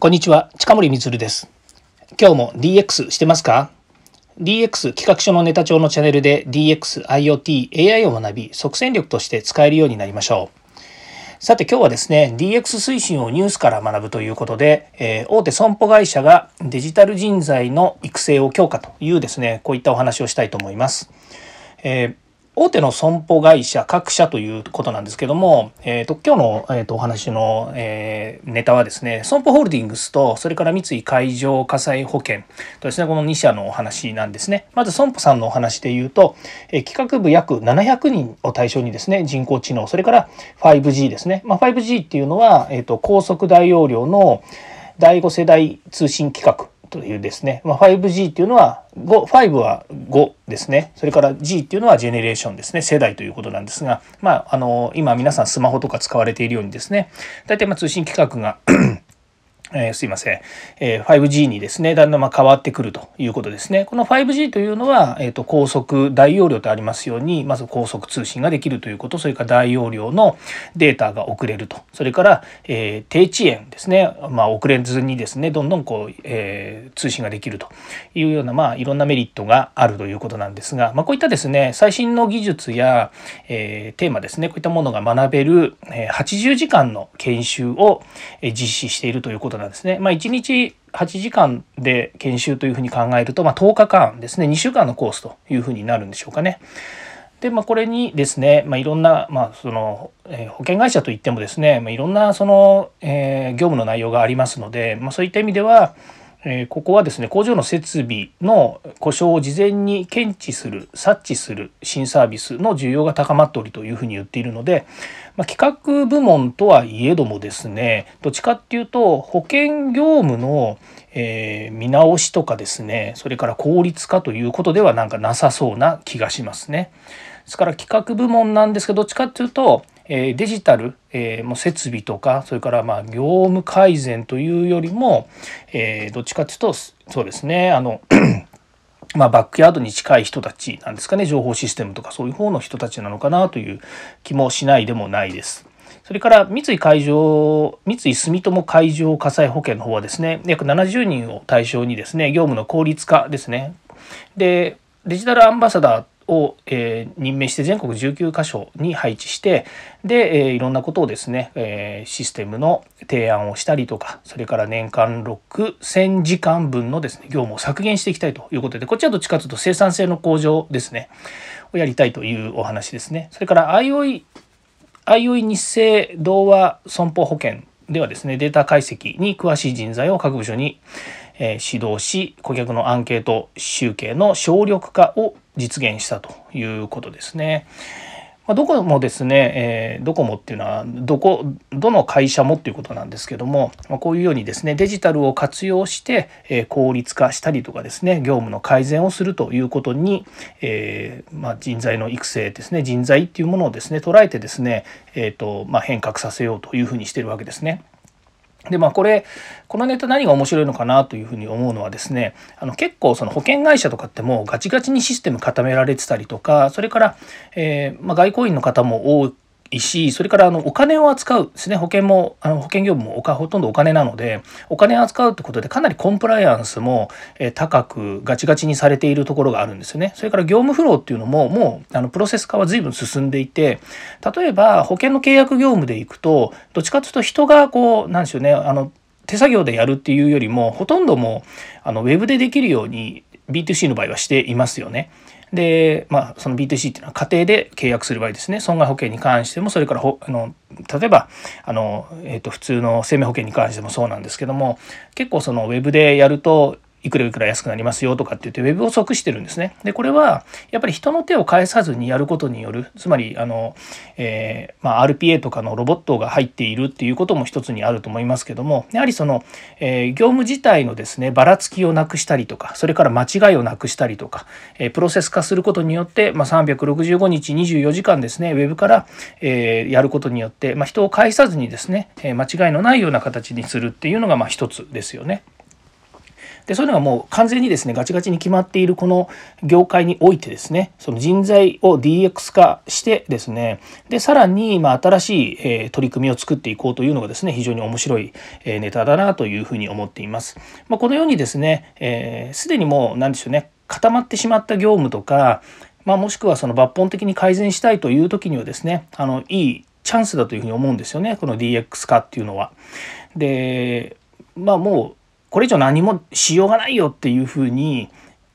こんにちは、近森光です。今日も DX してますか ?DX 企画書のネタ帳のチャンネルで DX、IoT、AI を学び、即戦力として使えるようになりましょう。さて今日はですね、DX 推進をニュースから学ぶということで、えー、大手損保会社がデジタル人材の育成を強化というですね、こういったお話をしたいと思います。えー大手の損保会社各社ということなんですけども、えーと、今日の、えーと、お話の、えー、ネタはですね損保ホールディングスとそれから三井海上火災保険とですねこの2社のお話なんですね。まず損保さんのお話で言うと、えー、企画部約700人を対象にですね人工知能それから 5G ですね、まあ、5G っていうのは、えーと高速大容量の第5世代通信規格というですね、まあ、5G っていうのは5、5は5ですね。それから G っていうのはジェネレーションですね。世代ということなんですが、まあ、あの、今皆さんスマホとか使われているようにですね、大体まあ通信規格がえー、すいません、えー、5G にですねだんだんま変わってくるということですね。この 5G というのは、えーと、高速大容量とありますようにまず高速通信ができるということそれから大容量のデータが送れると。それから、えー、低遅延ですね、まあ、遅れずにですねどんどんこう、え、通信ができるというような、まあ、いろんなメリットがあるということなんですが、まあ、こういったですね最新の技術や、え、テーマですねこういったものが学べる、80時間の研修を実施しているということなんですね。まあ、1日8時間で研修というふうに考えると、まあ、10日間ですね2週間のコースというふうになるんでしょうかね。で、まあ、これにですね、まあ、いろんな、まあ、その、えー、保険会社といってもですね、まあ、いろんなその、えー、業務の内容がありますので、まあ、そういった意味では、えー、ここはですね工場の設備の故障を事前に検知する察知する新サービスの需要が高まっておりというふうに言っているので、まあ、企画部門とはいえどもですねどっちかっていうと保険業務の、えー、見直しとかですねそれから効率化ということではなんかなさそうな気がしますね。ですから企画部門なんですけどどっちかっていうとデジタル、えー、設備とかそれからまあ業務改善というよりも、どっちかっていうとそうですねあの まあ、バックヤードに近い人たちなんですかね情報システムとかそういう方の人たちなのかなという気もしないでもないです。それから三井海上三井住友海上火災保険の方はですね約70人を対象にですね業務の効率化ですねでデジタルアンバサダーを、えー、任命して全国19カ所に配置してで、えー、いろんなことをですね、えー、システムの提案をしたりとかそれから年間6,000時間分のですね業務を削減していきたいということでこっちはどっちかというと生産性の向上ですねをやりたいというお話ですね。それから IOI, IOI 日清同和損保保険ではですねデータ解析に詳しい人材を各部署に指導し顧客のアンケート集計の省力化を実現したということですね。まどこもですね、えー、ドコモっていうのはどこどの会社もっていうことなんですけども、まあ、こういうようにですねデジタルを活用して、えー、効率化したりとかですね業務の改善をするということに、えー、まあ、人材の育成ですね人材っていうものをですね捉えてですね、えーとま、変革させようというふうにしてるわけですね。でまあこれこのネタ何が面白いのかなというふうに思うのはですねあの結構その保険会社とかってもうガチガチにシステム固められてたりとかそれから、えーまあ、外交員の方も多くいしそれからあのお金を扱うですね保険もあの保険業務もおかほとんどお金なのでお金を扱うってことでかなりコンプライアンスも、え高くガチガチにされているところがあるんですよね。それから業務フローっていうのももうあのプロセス化は随分進んでいて例えば保険の契約業務でいくとどっちかというと人がこうなんでしょうねあの手作業でやるっていうよりもほとんどもうあのウェブでできるように B2C の場合はしていますよね。で、まあ、その B2C っていうのは家庭で契約する場合ですね。損害保険に関してもそれからほあの例えばあの、えー、と普通の生命保険に関してもそうなんですけども結構そのウェブでやるといくらいくら安くなりますよとかって言ってウェブを即してるんですね。でこれはやっぱり人の手を返さずにやることによるつまりあの、えー、まあ、RPA とかのロボットが入っているっていうことも一つにあると思いますけどもやはりその、えー、業務自体のですねばらつきをなくしたりとかそれから間違いをなくしたりとか、えー、プロセス化することによって、まあ、365日24時間ですねウェブから、えやることによって、まあ、人を介さずにですね、間違いのないような形にするっていうのがまあ一つですよね。でそういうのがもう完全にですねガチガチに決まっているこの業界においてですねその人材を DX 化してですねでさらにま新しい、え取り組みを作っていこうというのがですね非常に面白い、えネタだなというふうに思っています。まあ、このようにですねすで、えー、にもう何でしょうね固まってしまった業務とかまあ、もしくはその抜本的に改善したいという時にはですねあのいいチャンスだというふうに思うんですよねこの DX 化っていうのは。でまあもうこれ以上何もしようがないよっていうふうに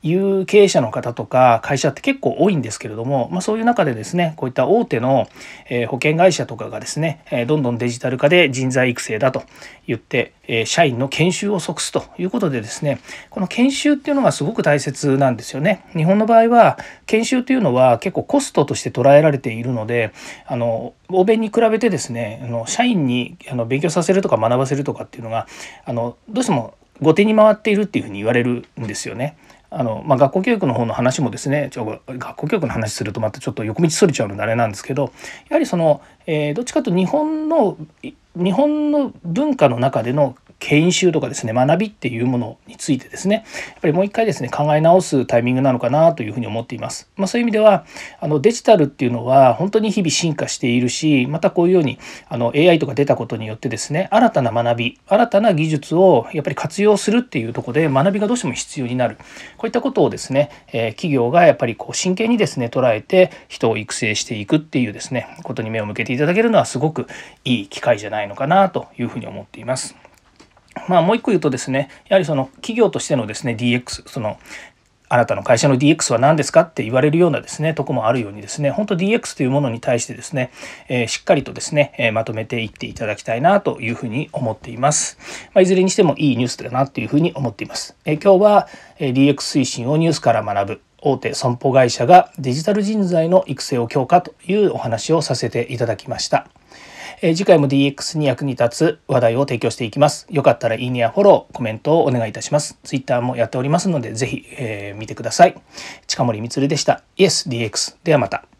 いう経営者の方とか会社って結構多いんですけれども、まあ、そういう中でですねこういった大手の、え保険会社とかがですね、えどんどんデジタル化で人材育成だと言って、え社員の研修を即すということでですねこの研修っていうのがすごく大切なんですよね。日本の場合は研修というのは結構コストとして捉えられているのであの欧米に比べてですねあの社員にあの勉強させるとか学ばせるとかっていうのがあのどうしても後手に回っているっていうふうに言われるんですよね。あの、まあ、学校教育の方の話もですねちょ学校教育の話するとまたちょっと横道それちゃうのであれなんですけどやはりその、えー、どっちかというと日本の日本の文化の中での研修とかですね学びっていうものについてですねやっぱりもう一回ですね考え直すタイミングなのかなというふうに思っています。まあ、そういう意味ではあのデジタルっていうのは本当に日々進化しているしまたこういうようにあの AI とか出たことによってですね新たな学び新たな技術をやっぱり活用するっていうとこで学びがどうしても必要になるこういったことをですね、え、企業がやっぱりこう真剣にですね捉えて人を育成していくっていうですねことに目を向けていただけるのはすごくいい機会じゃないのかなというふうに思っています。まあ、もう一個言うとですねやはりその企業としてのですね DX そのあなたの会社の DX は何ですかって言われるようなですねとこもあるようにですね本当 DX というものに対してですね、えー、しっかりとですね、えー、まとめていっていただきたいなというふうに思っています、まあ、いずれにしてもいいニュースだなというふうに思っています、えー、今日は、え DX 推進をニュースから学ぶ大手損保会社がデジタル人材の育成を強化というお話をさせていただきました。え次回も DX に役に立つ話題を提供していきます。よかったらいいねやフォロー、コメントをお願いいたします。Twitter もやっておりますので、ぜひ、えー、見てください。近森光でした。YesDX。ではまた。